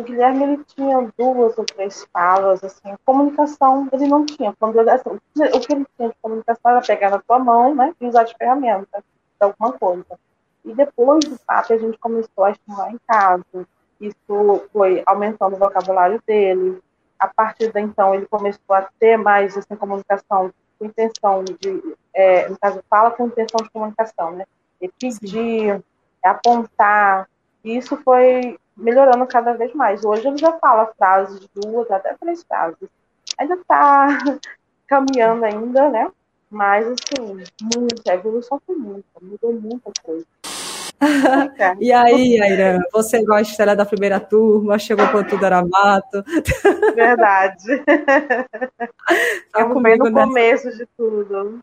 o Guilherme ele tinha duas ou três falas, assim, comunicação ele não tinha. Assim, o que ele tinha de comunicação era pegar na tua mão, né, e usar de ferramenta, de alguma coisa. E depois do papo a gente começou a estimular em casa. Isso foi aumentando o vocabulário dele. A partir de então ele começou a ter mais assim, comunicação com intenção de, é, no caso, fala com intenção de comunicação, né? E pedir, apontar. E isso foi melhorando cada vez mais. Hoje ele já fala frases, duas, até três frases. Ainda está caminhando ainda, né? Mas, assim, muita, a evolução foi muita, mudou muita coisa. e aí, Aira, você gosta ela da primeira turma, chegou quando tudo era mato. Verdade. Tá comigo no nessa... começo de tudo.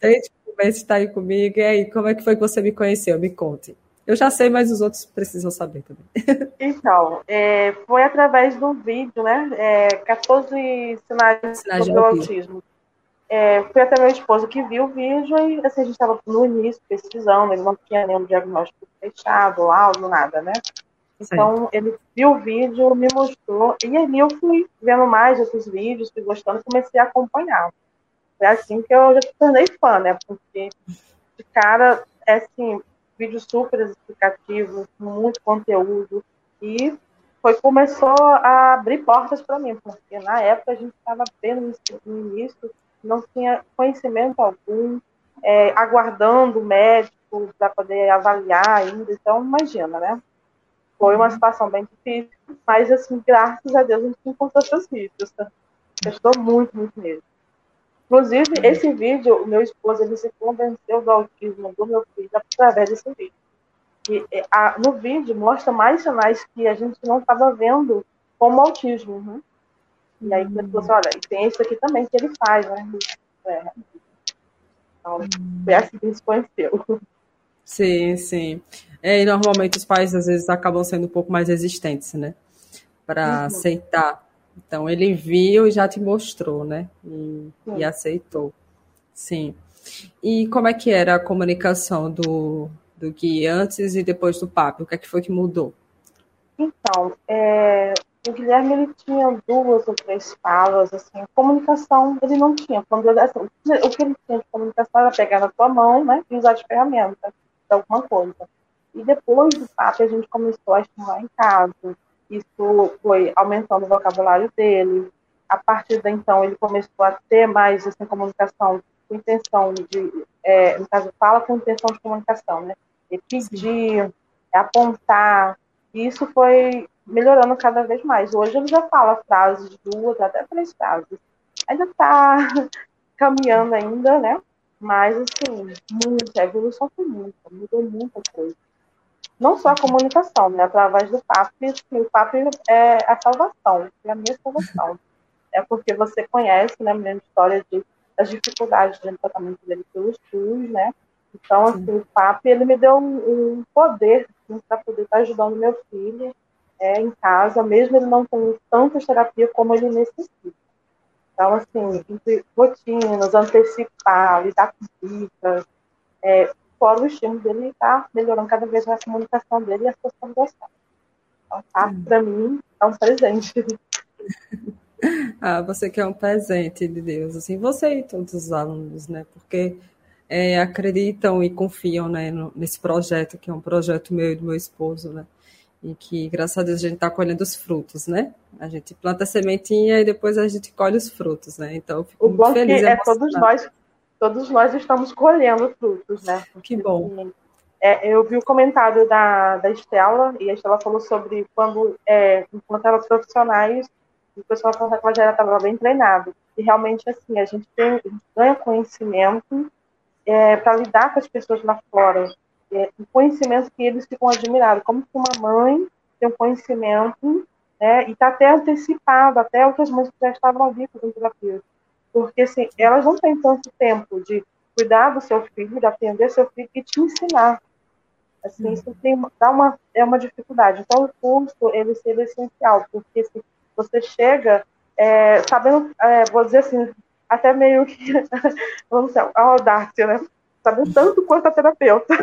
Desde o começo está aí comigo. E aí, como é que foi que você me conheceu? Me conte. Eu já sei, mas os outros precisam saber também. Então, é, foi através do vídeo, né? É, 14 sinais, sinais do autismo. autismo. É, foi até meu esposo que viu o vídeo e assim, a gente estava no início pesquisando, ele não tinha nenhum diagnóstico fechado, laudo, nada, né? Então, Sim. ele viu o vídeo, me mostrou, e aí eu fui vendo mais outros vídeos, fui gostando, comecei a acompanhar. Foi assim que eu já me tornei fã, né? Porque, de cara, é assim, vídeos super explicativos, muito conteúdo, e foi começou a abrir portas para mim, porque na época a gente estava vendo no início, não tinha conhecimento algum, é, aguardando o médico para poder avaliar ainda, então imagina, né? Foi uma uhum. situação bem difícil, mas assim, graças a Deus a gente encontrou seus vídeos, tá? Ajudou muito, muito mesmo. Inclusive, uhum. esse vídeo, meu esposo, ele se convenceu do autismo do meu filho através desse vídeo. E, a, no vídeo mostra mais sinais que a gente não estava vendo como autismo, né? E aí ele falou assim, olha, e tem esse aqui também que ele faz, né? É. Então, foi assim que conheceu. Sim, sim. É, e normalmente os pais às vezes acabam sendo um pouco mais resistentes, né? Para uhum. aceitar. Então ele viu e já te mostrou, né? E, e, aceitou. Sim. E como é que era a comunicação do, do Gui antes e depois do papo? O que é que foi que mudou? Então, é, o Guilherme ele tinha duas ou três falas, assim, comunicação ele não tinha. Assim, o que ele tinha de comunicação era pegar na tua mão, né, e usar de ferramenta, de alguma coisa. E depois do papo a gente começou a estimular em casa. Isso foi aumentando o vocabulário dele. A partir de então ele começou a ter mais assim, comunicação com intenção de, é, no caso, fala com intenção de comunicação, né? E pedir, apontar. E isso foi melhorando cada vez mais. Hoje ele já fala frases, duas, até três frases. Ainda está caminhando ainda, né? Mas, assim, muita, a evolução foi muita, mudou muita coisa. Não só a comunicação, né? Através do papo, o papo é a salvação, é a minha salvação. É porque você conhece, né, a minha história de, das dificuldades de tratamento dele pelos SUS, né? Então, assim, o papo, ele me deu um, um poder assim, para poder estar ajudando meu filho é, em casa, mesmo ele não tendo tanta terapia como ele necessita. Então, assim, entre rotinas, antecipar, lidar com dicas, é, fora o estímulo dele está melhorando cada vez mais a comunicação dele e a socialização. Então, tá, para mim, é um presente. Ah, você quer um presente de Deus, assim, você e todos os alunos, né? Porque é, acreditam e confiam né, no, nesse projeto, que é um projeto meu e do meu esposo, né? e que, graças a Deus, a gente está colhendo os frutos, né? A gente planta a sementinha e depois a gente colhe os frutos, né? Então, fico o muito feliz. É, todos nós, todos nós estamos colhendo frutos, né? Que bom. É, eu vi o comentário da, da Estela, e a Estela falou sobre quando, é, enquanto eram profissionais, o pessoal falou que ela já estava bem treinado. E realmente, assim, a gente, tem, a gente ganha conhecimento é, para lidar com as pessoas lá fora é, um conhecimento que eles ficam admirados, como que uma mãe tem um conhecimento né, e está até antecipado, até outras mães que já estavam ali fazendo terapia. Porque assim, elas não têm tanto tempo de cuidar do seu filho, de atender seu filho e te ensinar. Assim, isso tem, dá uma, é uma dificuldade. Então, o curso, ele seria essencial, porque se você chega é, sabendo, é, vou dizer assim, até meio que, vamos dizer, a audácia, né? sabe? Tanto quanto a terapeuta.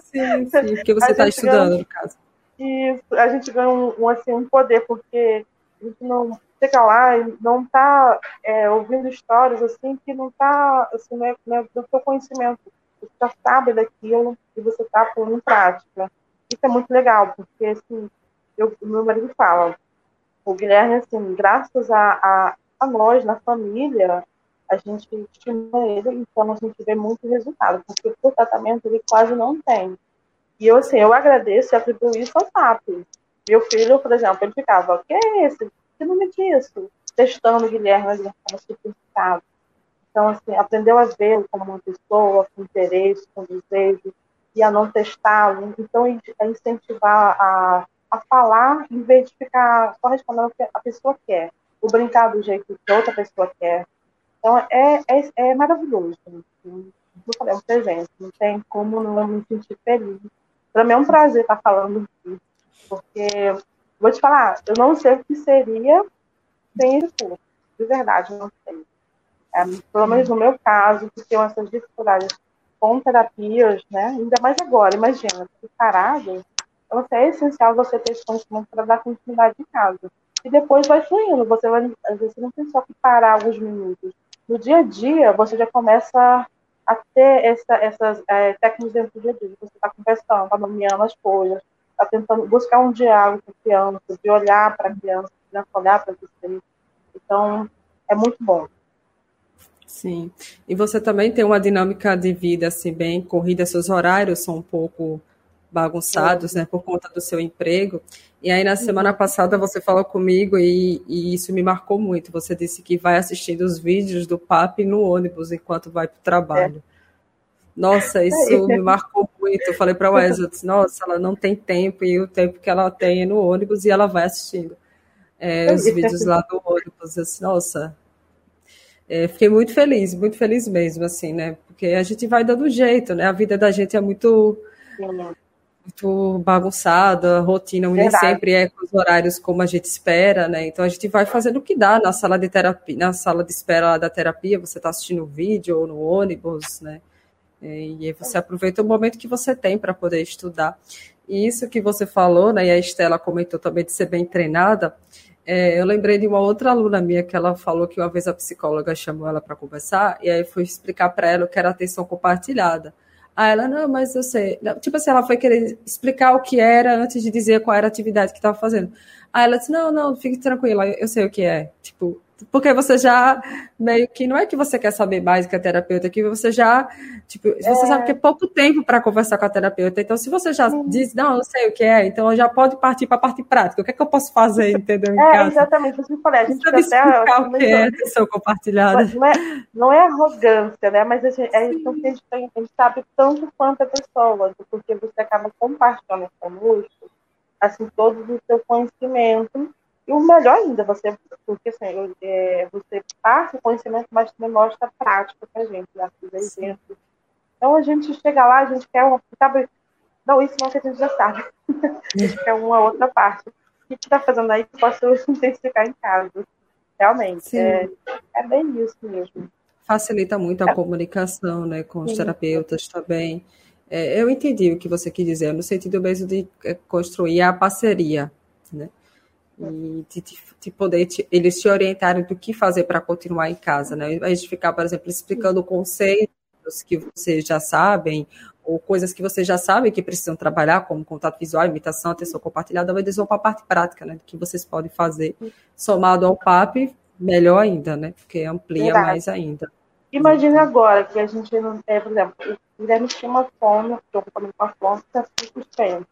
Sim, sim, porque você está estudando, no caso. E a gente ganha um, um, assim, um poder, porque a gente não chega lá e não está é, ouvindo histórias assim que não está assim, não é, não é do seu conhecimento. Você já sabe daquilo e você está pondo em prática. Isso é muito legal, porque assim, eu, meu marido fala, o Guilherme, assim, graças a, a, a nós, na família, a gente estimula ele, então a gente vê muito resultado, porque o tratamento ele quase não tem. E eu, assim, eu agradeço e atribuo isso ao SAP. Meu filho, por exemplo, ele ficava, o que é esse? Que nome é isso? Testando o Guilherme, estava super Então, assim, aprendeu a vê-lo como uma pessoa, com interesse, com desejo, e a não testá-lo. Então, a incentivar a, a falar em vez de ficar só respondendo o que a pessoa quer. O brincar do jeito que outra pessoa quer. Então, é, é, é maravilhoso. Assim, é um presente. Não tem como não me sentir feliz para mim é um prazer estar falando disso, porque vou te falar, eu não sei o que seria sem esse curso, de verdade, não sei. É, pelo menos no meu caso, que tenho essas dificuldades com terapias, né? Ainda mais agora, imagina, parado, então é essencial você ter esse conhecimento para dar continuidade em casa. E depois vai fluindo, você vai, às vezes não tem só que parar alguns minutos. No dia a dia, você já começa a ter essa, essas é, técnicas dentro do dia a dia. Você está conversando, está nomeando as coisas, está tentando buscar um diálogo com a criança, de olhar para a criança, de olhar para você. Então, é muito bom. Sim. E você também tem uma dinâmica de vida assim bem corrida, seus horários são um pouco bagunçados, né, por conta do seu emprego. E aí na semana passada você falou comigo e, e, isso me marcou muito. Você disse que vai assistindo os vídeos do PAP no ônibus enquanto vai para o trabalho. É. Nossa, isso me marcou muito. Eu falei para a Wesley, nossa, ela não tem tempo e o tempo que ela tem é no ônibus e ela vai assistindo é, os vídeos lá do ônibus. Assim, nossa, é, fiquei muito feliz, muito feliz mesmo, assim, né? Porque a gente vai dando jeito, né? A vida da gente é muito muito bagunçada, a rotina nem sempre é com os horários como a gente espera, né? Então a gente vai fazendo o que dá na sala de terapia, na sala de espera da terapia, você está assistindo um vídeo ou no ônibus, né? E aí você aproveita o momento que você tem para poder estudar. E isso que você falou, né? E a Estela comentou também de ser bem treinada. É, eu lembrei de uma outra aluna minha que ela falou que uma vez a psicóloga chamou ela para conversar e aí foi explicar para ela o que era atenção compartilhada. Aí ela, não, mas eu sei. Tipo assim, ela foi querer explicar o que era antes de dizer qual era a atividade que estava fazendo. Aí ela disse, não, não, fique tranquila, eu sei o que é. Tipo, porque você já meio que não é que você quer saber mais que a terapeuta, que você já, tipo, você é. sabe que é pouco tempo para conversar com a terapeuta. Então, se você já Sim. diz, não, eu sei o que é, então já pode partir para a parte prática. O que é que eu posso fazer, entendeu? é, exatamente, isso que eu falei. A gente até explicar o que é atenção compartilhada. Não é, não é arrogância, né? Mas é isso que a gente, a gente sabe tanto quanto a pessoa, porque você acaba compartilhando conosco, assim, todo o seu conhecimento e o melhor ainda, você, porque assim, é, você passa o conhecimento, mas também mostra a prática pra gente, dá os exemplos. Então a gente chega lá, a gente quer uma. Sabe, não, isso não que a gente já sabe. a gente quer uma outra parte. O que está fazendo aí que posso intensificar em casa? Realmente, é, é, bem isso mesmo. Facilita muito a é. comunicação né, com os Sim. terapeutas também. É, eu entendi o que você quis dizer, no sentido mesmo de é, construir a parceria, né? E de, de poder te, eles te orientarem do que fazer para continuar em casa, né? A gente ficar, por exemplo, explicando conceitos que vocês já sabem, ou coisas que vocês já sabem que precisam trabalhar, como contato visual, imitação, atenção compartilhada, eles vão para a parte prática, né? Que vocês podem fazer, somado ao PAP, melhor ainda, né? Porque amplia Verdade. mais ainda. Imagine agora que a gente não tem, por exemplo, o Guilherme tinha uma fome, estou com uma fome, é 5%.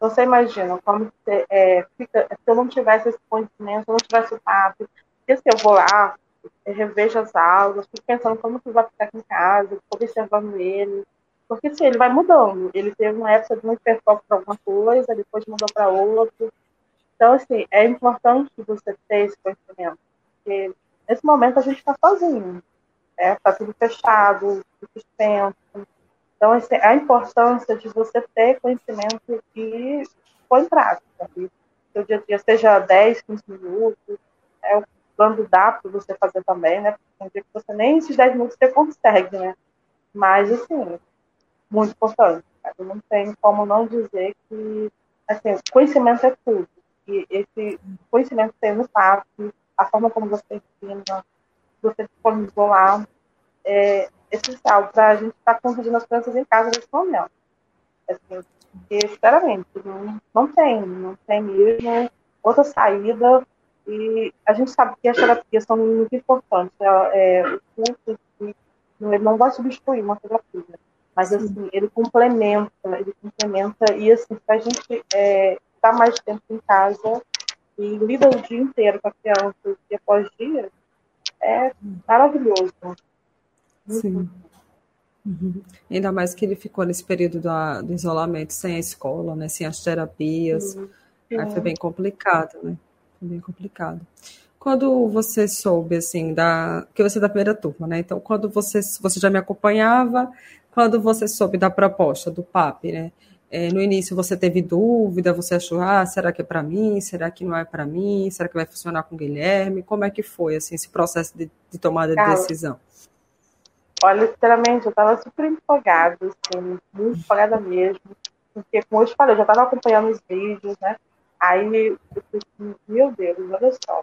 Você imagina como você, é, fica, se eu não tivesse esse conhecimento, se eu não tivesse o papo, e se eu vou lá, revejo as aulas, fico pensando como que vai ficar aqui em casa, fico observando ele. Porque sim, ele vai mudando. Ele teve uma época de muito hiperfoco para alguma coisa, depois mudou para outra. Então, assim, é importante você ter esse conhecimento. Porque nesse momento a gente está sozinho. Está né? tudo fechado, tudo suspenso. Então, assim, a importância de você ter conhecimento e pôr em prática. E seu dia a dia seja 10, 15 minutos, é, quando dá para você fazer também, né? Porque tem dia que você nem esses 10 minutos você consegue, né? Mas, assim, muito importante. Não tem como não dizer que assim, conhecimento é tudo. E esse conhecimento sendo fácil, a forma como você ensina, você disponibilizou lá, é essencial para a gente estar tá conduzindo as crianças em casa nesse momento. Assim, porque, sinceramente, não, não tem, não tem mesmo outra saída. E a gente sabe que as terapias são muito importantes. É, é, o curso, ele não vai substituir uma terapia, mas assim, ele complementa, ele complementa, e assim, se a gente é, tá mais tempo em casa e lida o dia inteiro com a criança, dia após dia, é maravilhoso. Sim. Uhum. Ainda mais que ele ficou nesse período do, do, isolamento sem a escola, né? Sem as terapias. Uhum. Aí foi bem complicado, né? Foi bem complicado. Quando você soube, assim, da. Que você é da primeira turma, né? Então, quando você, você já me acompanhava, quando você soube da proposta do PAP, né? É, no início você teve dúvida, você achou, ah, será que é para mim? Será que não é para mim? Será que vai funcionar com o Guilherme? Como é que foi, assim, esse processo de, de tomada de decisão? Olha, sinceramente, eu estava super empolgada, assim, muito empolgada mesmo. Porque, como eu te falei, eu já estava acompanhando os vídeos, né? Aí eu pensei, meu Deus, olha só.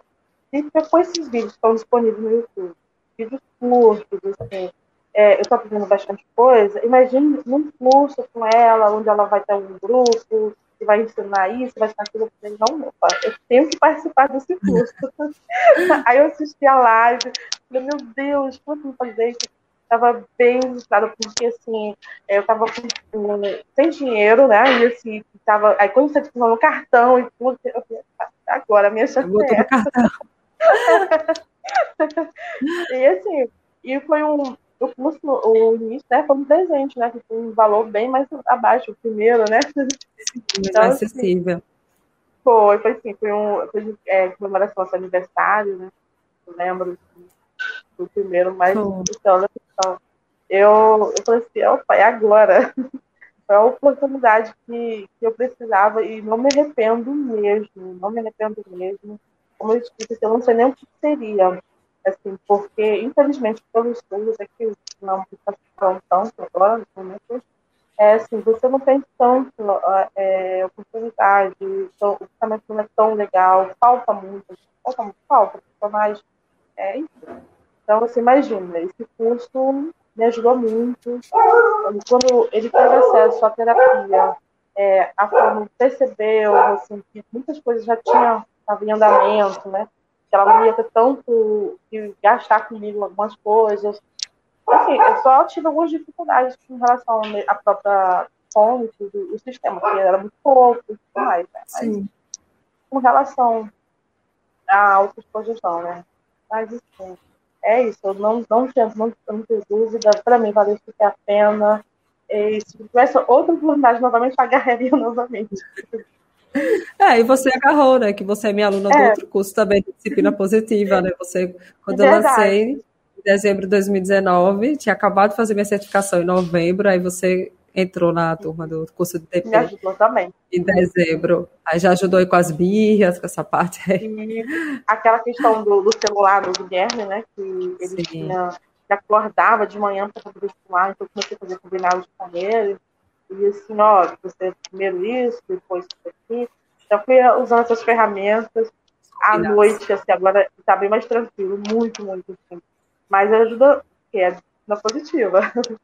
E depois esses vídeos estão disponíveis no YouTube, vídeos curtos, assim, é, eu estou aprendendo bastante coisa. Imagine num curso com ela, onde ela vai ter um grupo, que vai ensinar isso, vai ensinar aquilo. Eu falei, não, opa, eu tenho que participar desse curso. Aí eu assisti a live, falei, meu Deus, como eu fazer isso? Estava bem desesperada, porque assim, eu estava sem dinheiro, né? E assim, tava, aí quando você precisa no cartão e tudo, eu falei, tá, agora a minha chance é cartão. e assim, e foi um. O curso, o início, né, foi um presente, né? Que foi um valor bem mais abaixo, o primeiro, né? Então, acessível. Assim, foi, foi assim, foi um. Foi, é, comemoração do aniversário, né? Eu lembro assim, do primeiro, mas oh. então, então, eu, eu falei assim, opa, é agora. Foi a oportunidade que, que eu precisava e não me arrependo mesmo, não me arrependo mesmo. Como eu disse, eu não sei nem o que seria, assim, porque, infelizmente, pelos estudos aqui, não participaram tanto agora, no momento, é assim, você não tem tanto é, oportunidade, então, o tratamento não é tão legal, falta muito, falta muito, falta, mais, é, enfim. Então, você imagina, esse curso me ajudou muito. Quando ele teve acesso à terapia, é, a forma percebeu assim, que muitas coisas já tinham estavam em andamento, né? Que ela não ia ter tanto que gastar comigo algumas coisas. Assim, eu só tive algumas dificuldades em relação à própria fonte do, do sistema, que era muito pouco e tudo mais, né? Mas, Sim. com relação à autoexposição, né? Mas, assim, é isso, eu não, não, tinha, não, não tenho dúvida, para mim valeu super a pena. E se tivesse outra oportunidade novamente, agarraria novamente. É, e você agarrou, né? Que você é minha aluna é. do outro curso também de disciplina positiva, né? Você, quando eu lancei em dezembro de 2019, tinha acabado de fazer minha certificação em novembro, aí você entrou na turma do curso de TP. Me ajudou também. Em dezembro. Aí já ajudou aí com as birras, com essa parte aí. E aquela questão do, do celular do Guilherme, né? Que ele Sim. tinha, que acordava de manhã para poder estudar, então eu comecei a fazer combinados com ele. E assim, ó, você primeiro isso, depois isso aqui. Já fui usando essas ferramentas à Nossa. noite, assim, agora está bem mais tranquilo, muito, muito, assim. Mas ajuda, que é na positiva.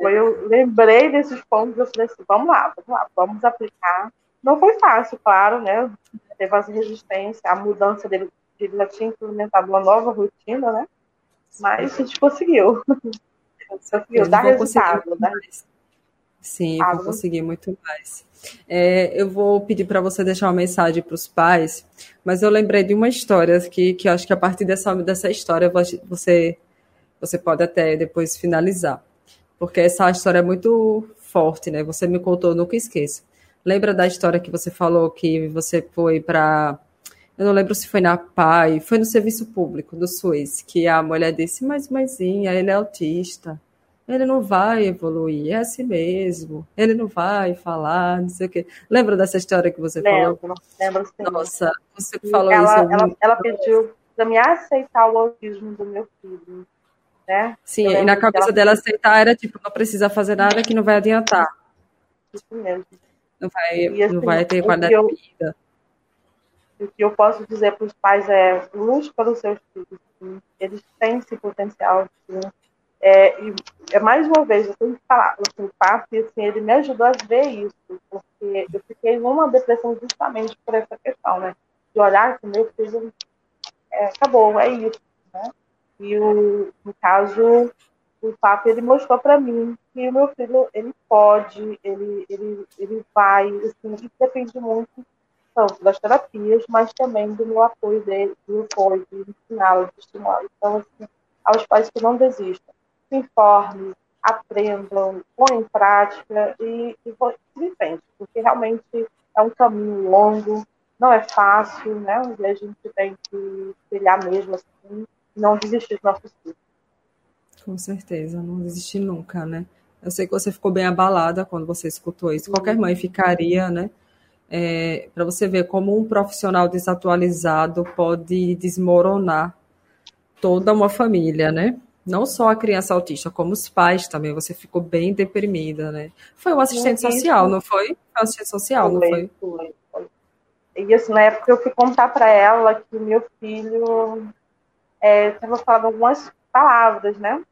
Eu lembrei desses pontos e eu falei assim, vamos lá, vamos lá, vamos aplicar. Não foi fácil, claro, né? Teve as resistências, a mudança dele, ele já tinha implementado uma nova rotina, né? Mas a gente conseguiu. conseguiu dar resultado. Dar... Sim, ah, vou conseguir muito mais. É, eu vou pedir para você deixar uma mensagem para os pais, mas eu lembrei de uma história que, que eu acho que a partir dessa, dessa história você, você pode até depois finalizar porque essa história é muito forte, né? Você me contou, nunca esqueço. Lembra da história que você falou que você foi para. Eu não lembro se foi na PAI, foi no serviço público do SUS, que a mulher disse: Mas, mãezinha, ele é autista, ele não vai evoluir, é assim mesmo, ele não vai falar, não sei o quê. Lembra dessa história que você lembro, falou? Lembro, sim. Nossa, você falou ela, isso. Ela, ela pediu para me aceitar o autismo do meu filho né? Sim, e na cabeça ela... dela aceitar era tipo, não precisa fazer nada que não vai adiantar. Isso mesmo. Não vai, assim, não vai ter qualidade de vida. O que eu posso dizer para os pais é luz para os seus filhos. Sim. Eles têm esse potencial. Sim. É, e é mais uma vez, eu tenho que falar, assim, o papi, assim, ele me ajudou a ver isso, porque eu fiquei numa depressão justamente por essa questão, né? De olhar que meu filho é, acabou, é isso? E o, no caso, o papi, ele mostrou para mim que o meu filho, ele pode, ele, ele, ele vai, assim, isso depende muito tanto das terapias, mas também do meu apoio dele, do apoio, de ensiná-lo, de estimular. Então, assim, aos pais que não desistam, se informem, aprendam, põem em prática e, e se frente, porque realmente é um caminho longo, não é fácil, né? E a gente tem que trilhar mesmo assim, não desistir dos nossos filhos. Com certeza, não desistir nunca, né? Eu sei que você ficou bem abalada quando você escutou isso. Qualquer mãe ficaria, né? É, para você ver como um profissional desatualizado pode desmoronar toda uma família, né? Não só a criança autista, como os pais também. Você ficou bem deprimida, né? Foi um assistente social, não foi? Foi um assistente social, não foi? Foi. E assim, na época eu fui contar para ela que meu filho estava é, falando algumas palavras, né?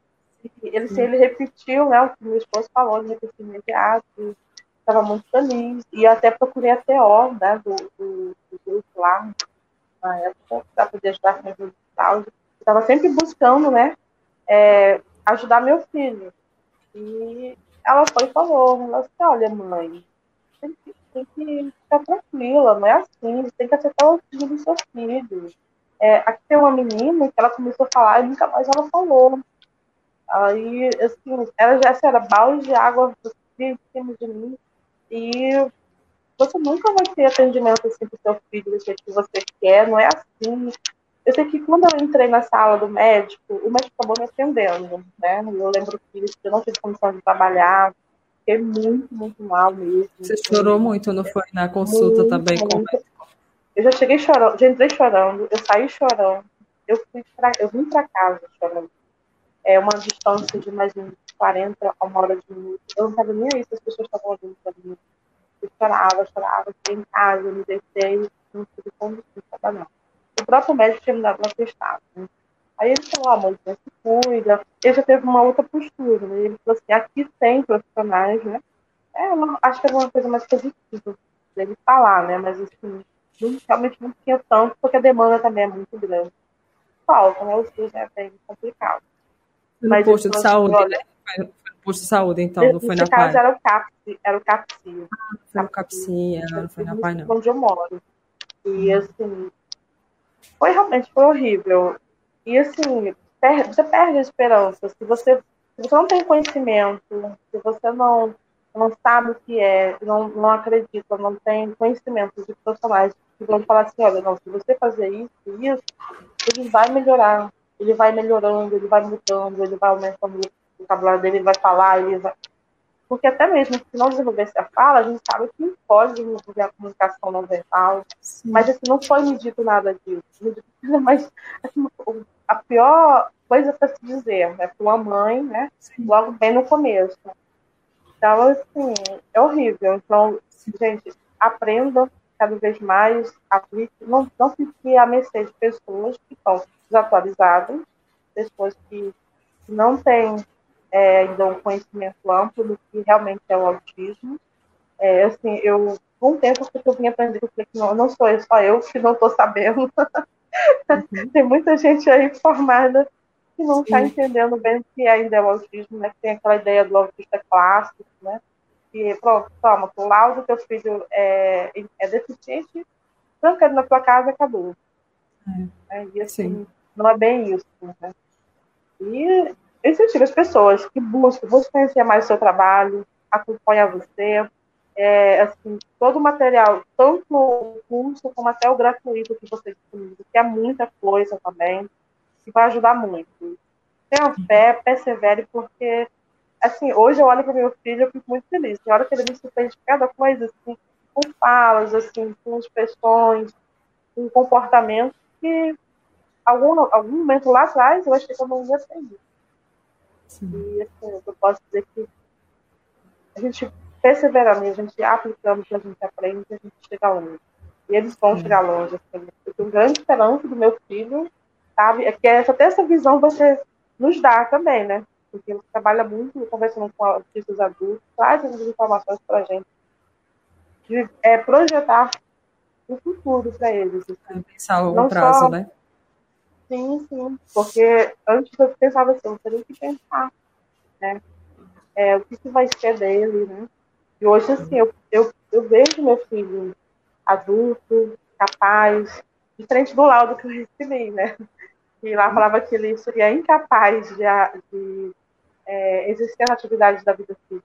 Ele, se ele repetiu, né, o que meu esposo falou, ele repetiu imediato, estava muito feliz. E até procurei a TO, né, do, do, do grupo lá, na época, para poder ajudar com o tal. Estava sempre buscando, né, é, ajudar meu filho. E ela foi e falou, ela disse, olha, mãe, tem que, tem que ficar tranquila, não é assim, tem que aceitar o filho do seu filho. É, aqui tem uma menina que ela começou a falar e nunca mais ela falou. Aí, assim, ela já era balde de água em cima de mim. E você nunca vai ter atendimento assim pro seu filho do jeito que você quer, não é assim. Eu sei que quando eu entrei na sala do médico, o médico acabou me atendendo, né? Eu lembro que eu não tive condição de trabalhar, fiquei muito, muito mal mesmo. Você chorou muito, não foi? Na consulta muito, também muito. com o médico? Eu já cheguei chorando, já entrei chorando, eu saí chorando, eu, fui pra, eu vim para casa chorando é uma distância de mais de 40 a uma hora de minuto. Eu não estava nem se as pessoas estavam ouvindo para mim. Eu chorava, chorava, fiquei em casa, me deitei, não tive condição de trabalhar. O próprio médico tinha me dado uma testada. Né? Aí ele falou, ah, mãe, você se cuida. Ele já teve uma outra postura, né? Ele falou assim, aqui tem profissionais, né? É, acho que era uma coisa mais positiva dele falar, né? Mas assim, não, realmente não tinha tanto, porque a demanda também é muito grande. Falta, né? O SUS é bem complicado. No Mas posto de saúde, né? Foi no posto de saúde, então, não foi na caso, era o CAPSI, era o CAPSI. Ah, foi no CAPSI, não foi na PAI, não. Onde eu moro. E, assim, foi realmente foi horrível. E, assim, você perde a esperança. Se você, se você não tem conhecimento, se você não, não sabe o que é, não, não acredita, não tem conhecimento de profissionais que vão falar assim, olha, não, se você fazer isso e isso, ele vai melhorar ele vai melhorando, ele vai mudando, ele vai aumentando o vocabulário dele, ele vai falar, ele vai. Porque até mesmo se não desenvolvesse a fala, a gente sabe que pode desenvolver a comunicação não verbal. Sim. Mas assim, não foi me dito nada disso. Mas assim, a pior coisa para se dizer, né? Para uma mãe, né? Sim. Logo bem no começo. Então, assim, é horrível. Então, gente, aprenda cada vez mais, aplique, não, não fique a mercê de pessoas que estão desatualizadas, pessoas que não têm é, ainda um conhecimento amplo do que realmente é o autismo. É, assim, eu, com o tempo que eu vim aprendendo, eu falei que não, não sou eu, só eu que não estou sabendo. Uhum. Tem muita gente aí formada que não está entendendo bem o que ainda é o autismo, né? Que tem aquela ideia do autista clássico, né? Que, pronto, toma, o laudo teu filho é, é deficiente, tranca na tua casa acabou. É. É, e assim, Sim não é bem isso. Né? E incentivo as pessoas que buscam, buscam conhecer mais o seu trabalho, acompanhar você. É, assim, todo o material, tanto o curso como até o gratuito que você disponibiliza, que é muita coisa também, que vai ajudar muito. Tenha fé, persevere, porque assim, hoje eu olho para meu filho e fico muito feliz. Na hora que ele me surpreende cada coisa, assim, com falas, assim, com expressões, com comportamento que algum, algum momento lá atrás, eu achei que eu não ia isso. E assim, eu posso dizer que a gente perseverando a gente aplicando o que a gente aprende, a gente chega longe. E eles vão hum. chegar longe. Assim. Eu tenho grande esperança do meu filho, sabe? É que essa, até essa visão você nos dá também, né? Porque ele trabalha muito conversando com artistas adultos, traz essas informações para a gente. De, é, projetar o futuro para eles. Assim. Pensar a longo prazo, só... né? Sim, sim. Porque antes eu pensava assim, eu teria que pensar, né? É, o que, que vai ser dele, né? E hoje, assim, eu, eu, eu vejo meu filho adulto, capaz, diferente do laudo que eu recebi, né? E lá falava que ele seria incapaz de, de é, exercer atividades da vida civil.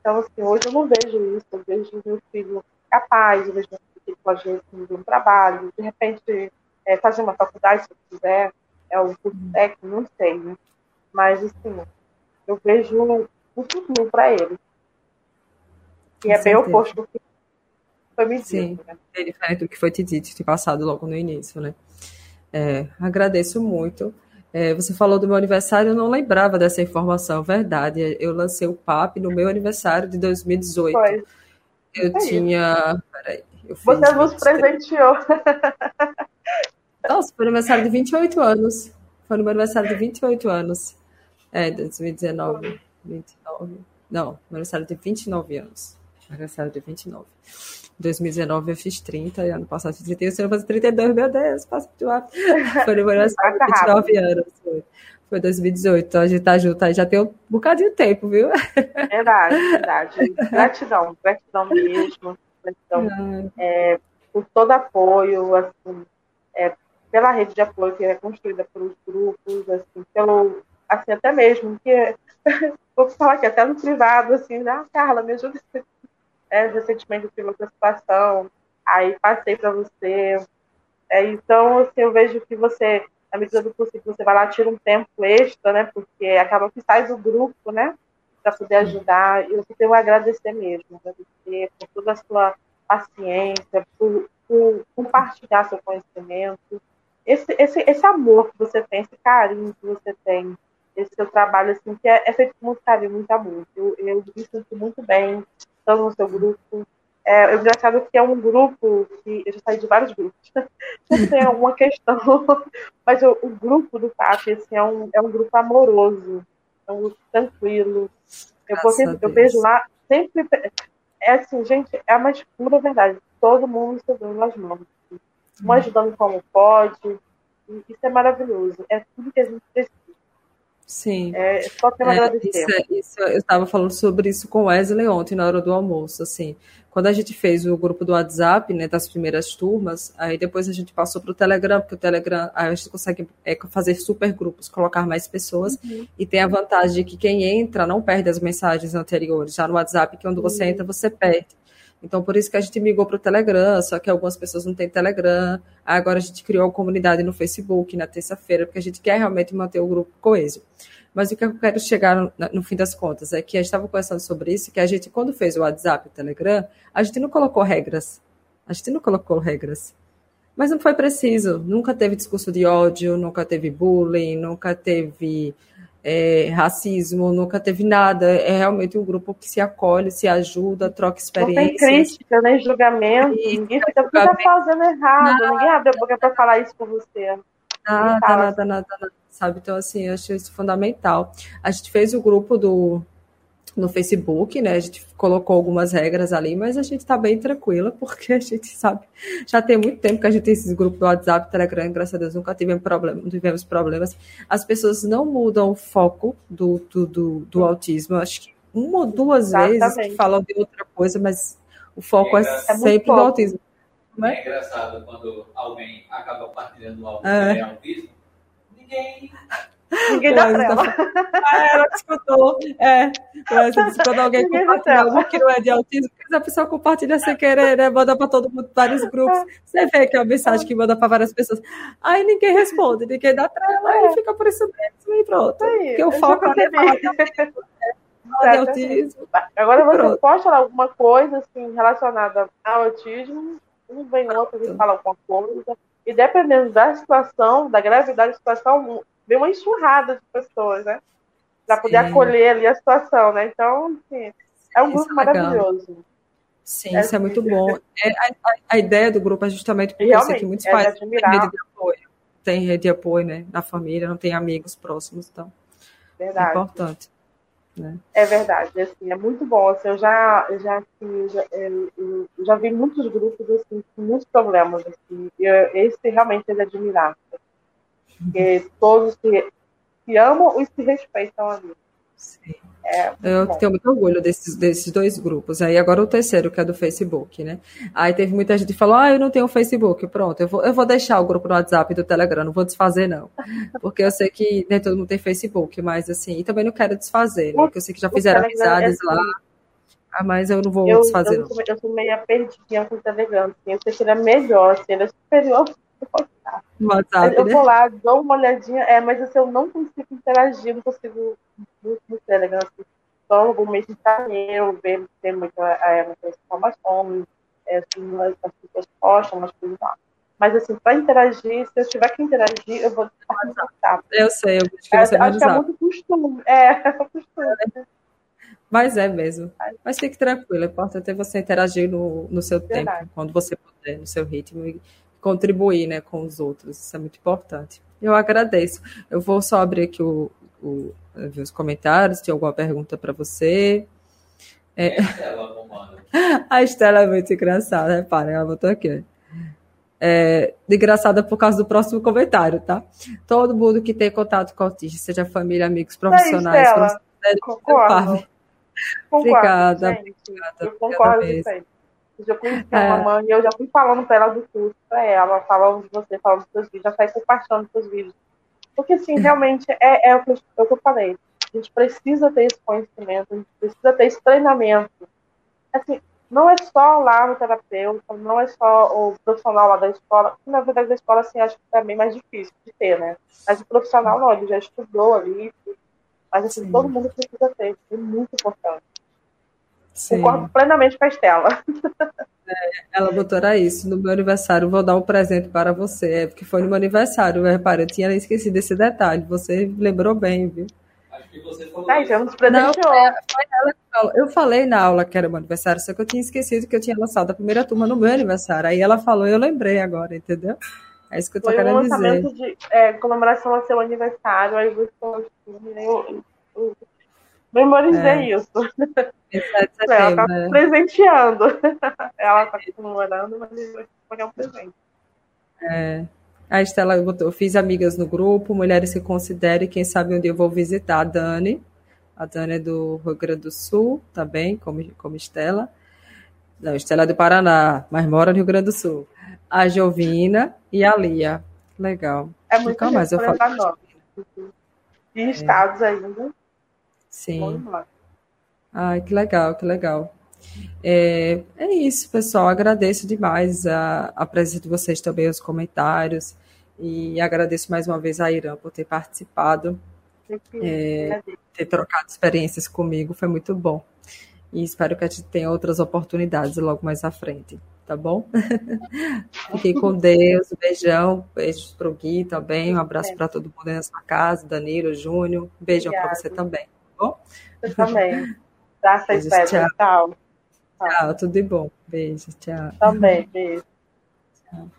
Então, assim, hoje eu não vejo isso, eu vejo meu filho capaz, eu vejo meu filho com a gente de um trabalho, de repente é, fazer uma faculdade, se eu quiser, é um curso técnico, não sei, né? Mas, assim, eu vejo um futuro para ele. E é bem oposto do que foi me dito. Sim, né? do que foi te dito, te passado logo no início, né? É, agradeço muito. É, você falou do meu aniversário, eu não lembrava dessa informação, verdade. Eu lancei o PAP no meu aniversário de 2018. Foi. Eu tinha. Peraí, eu fiz você nos presenteou. Nossa, foi aniversário de 28 anos. Foi no meu aniversário de 28 anos. É, 2019. 29. Não, meu aniversário de 29 anos. Aniversário de 29. 2019 eu fiz 30, e ano passado fiz 31, se eu fazer 32, meu Deus, passa muito rápido. Foi no meu aniversário de 29 anos. Foi. foi 2018, então a gente tá junto aí já tem um bocadinho de tempo, viu? Verdade, verdade. Gratidão, gratidão mesmo. Gratidão é, por todo apoio, assim, é, pela rede de apoio que é construída pelos grupos, assim, pelo, assim, até mesmo que vou falar aqui, até no privado, assim, ah, Carla, me ajuda é, recentemente eu tive outra situação, aí passei para você. É, então, assim, eu vejo que você, na medida do possível, você vai lá, tira um tempo extra, né? Porque acaba que sai do grupo, né? Para poder ajudar. E eu tenho a agradecer mesmo, agradecer por toda a sua paciência, por, por compartilhar seu conhecimento. Esse, esse, esse amor que você tem, esse carinho que você tem, esse seu trabalho, assim, que é, é feito com muito carinho, muito amor. Eu, eu me sinto muito bem estão no seu grupo. É, é engraçado que é um grupo que eu já saí de vários grupos. Sempre tem alguma questão, mas o, o grupo do FAP assim, é, um, é um grupo amoroso, é um grupo tranquilo. Eu, sempre, eu vejo lá, sempre. É assim, gente, é a mais pura verdade. Todo mundo se dando as mãos. Um uhum. ajudando como pode. Isso é maravilhoso. É tudo que a gente precisa. Sim. É só ter é, isso, é, isso, eu estava falando sobre isso com o Wesley ontem, na hora do almoço, assim. Quando a gente fez o grupo do WhatsApp, né, das primeiras turmas, aí depois a gente passou para o Telegram, porque o Telegram a gente consegue é, fazer super grupos, colocar mais pessoas, uhum. e tem a vantagem de que quem entra não perde as mensagens anteriores. Já no WhatsApp, que quando você uhum. entra, você perde. Então, por isso que a gente migrou para o Telegram, só que algumas pessoas não têm Telegram. Agora a gente criou a comunidade no Facebook na terça-feira, porque a gente quer realmente manter o grupo coeso. Mas o que eu quero chegar no, no fim das contas é que a gente estava conversando sobre isso, que a gente, quando fez o WhatsApp e o Telegram, a gente não colocou regras. A gente não colocou regras. Mas não foi preciso. Nunca teve discurso de ódio, nunca teve bullying, nunca teve é, racismo, nunca teve nada. É realmente um grupo que se acolhe, se ajuda, troca experiências. Não tem crítica, nem julgamento. E, ninguém fica tá fazendo errado. Nada, ninguém abre a boca para falar isso com você. Nada, nada, nada, nada, sabe? Então, assim, eu acho isso fundamental. A gente fez o grupo do no Facebook, né? A gente colocou algumas regras ali, mas a gente está bem tranquila, porque a gente sabe, já tem muito tempo que a gente tem esses grupos do WhatsApp, Telegram, graças a Deus nunca tivemos, problema, tivemos problemas. As pessoas não mudam o foco do, do, do, do autismo. Acho que uma ou duas Exatamente. vezes falam de outra coisa, mas o foco é, é sempre do autismo. É? é engraçado quando alguém acaba partilhando algo é. é autismo, ninguém Ninguém dá trela. Ah, ela escutou. É. quando alguém Ninguém compartilha algo que não é de autismo, a pessoa compartilha sem querer, né? Manda para todo mundo, vários grupos. Você vê que é uma mensagem que manda para várias pessoas. Aí ninguém responde, ninguém dá trela, é. e fica por isso mesmo e pronto. Aí, Porque o foco é falar de autismo. de autismo. Agora você pronto. pode falar alguma coisa assim, relacionada ao autismo, um vem outro e fala alguma coisa. E dependendo da situação, da gravidade da situação, vem uma enxurrada de pessoas, né? Para poder acolher ali a situação, né? Então, assim, É um grupo é maravilhoso. Sim, é, isso é muito bom. É, a, a, ideia do grupo é justamente porque eu sei que muitos pais têm rede de apoio. Tem rede de apoio, né? Na família, não tem amigos próximos, então. Verdade. É importante. Né? É verdade, assim, é muito bom. Assim, eu já, já, assim, já, é, eu já vi muitos grupos assim, com muitos problemas. Assim, eu, esse realmente é de admirar. Porque todos se, se amam e se respeitam ali. Sim. É, eu bom. tenho muito orgulho desses, desses dois grupos. Aí agora o terceiro, que é do Facebook, né? Aí teve muita gente que falou: Ah, eu não tenho Facebook. Pronto, eu vou, eu vou deixar o grupo no WhatsApp e do Telegram, não vou desfazer, não. Porque eu sei que nem todo mundo tem Facebook, mas assim, e também não quero desfazer, né? Porque eu sei que já fizeram amizades é lá. Ah, mas eu não vou eu, desfazer. Eu, não. eu sou meio perdidinha com o Telegram. Assim, eu sei que ele é melhor, assim, ele é superior WhatsApp, eu né? vou lá, dou uma olhadinha, é, mas assim, eu não consigo interagir, não consigo no, no Telegram, assim, só algum mês de eu ver, ter muita, é, muitas informações, é, assim, as pessoas postam umas coisas lá. Mas assim, para interagir, se eu tiver que interagir, eu vou WhatsApp. Eu sei, eu acho que você é, vai Acho que é muito costume. É, é costume. Mas é mesmo. Mas fique tranquilo, é importante é você interagir no, no seu Verdade. tempo, quando você puder, no seu ritmo. E contribuir né, com os outros. Isso é muito importante. Eu agradeço. Eu vou só abrir aqui o, o, os comentários. Tem alguma pergunta para você? É... A Estela é muito engraçada, repara, ela botou aqui. É, engraçada por causa do próximo comentário, tá? Todo mundo que tem contato com autista, seja família, amigos, profissionais, é, concordo. Obrigada, gente, obrigada. Eu concordo obrigada eu conheci é. a mamãe e eu já fui falando para ela do curso, para ela, falando de você, falando dos seus vídeos, já saí compartilhando seus vídeos. Porque, assim, realmente é, é, o que eu, é o que eu falei. A gente precisa ter esse conhecimento, a gente precisa ter esse treinamento. Assim, não é só lá no terapeuta, não é só o profissional lá da escola, que na verdade da escola, assim, acho que é bem mais difícil de ter, né? Mas o profissional, não, ele já estudou ali, mas, assim, Sim. todo mundo precisa ter, é muito importante. Sim. Concordo plenamente com a Estela. É, ela botou era isso. No meu aniversário, vou dar um presente para você. É porque foi no meu aniversário. Eu reparei, eu tinha esquecido esse detalhe. Você lembrou bem, viu? Acho que você falou. Já nos presenteou. Não, eu falei na aula que era meu aniversário, só que eu tinha esquecido que eu tinha lançado a primeira turma no meu aniversário. Aí ela falou e eu lembrei agora, entendeu? É isso que eu tô foi querendo um lançamento dizer. de é, comemoração ao seu aniversário, aí você eu, eu, eu memorizei é. isso. Ela está né? presenteando. Ela está comemorando, mas foi um presente. É. A Estela botou, fiz amigas no grupo, mulheres que considerem, quem sabe onde eu vou visitar a Dani. A Dani é do Rio Grande do Sul, também, tá como, como Estela. Não, Estela é do Paraná, mas mora no Rio Grande do Sul. A Jovina e a Lia. Legal. É muito Nunca mais eu falo. E estados é. ainda. Sim. Ai, que legal, que legal. É, é isso, pessoal. Agradeço demais a, a presença de vocês também, os comentários. E agradeço mais uma vez a Irã por ter participado, é, ter trocado experiências comigo. Foi muito bom. E espero que a gente tenha outras oportunidades logo mais à frente. Tá bom? Fiquem com Deus. Um beijão. Beijos para o Gui também. Um abraço para todo mundo aí na sua casa, Danilo, Júnior. Um beijão para você também. Bom? Eu também. Graças e Tchau. tchau. Tchau, tudo de bom. Beijo, tchau. Também, beijo. Tchau.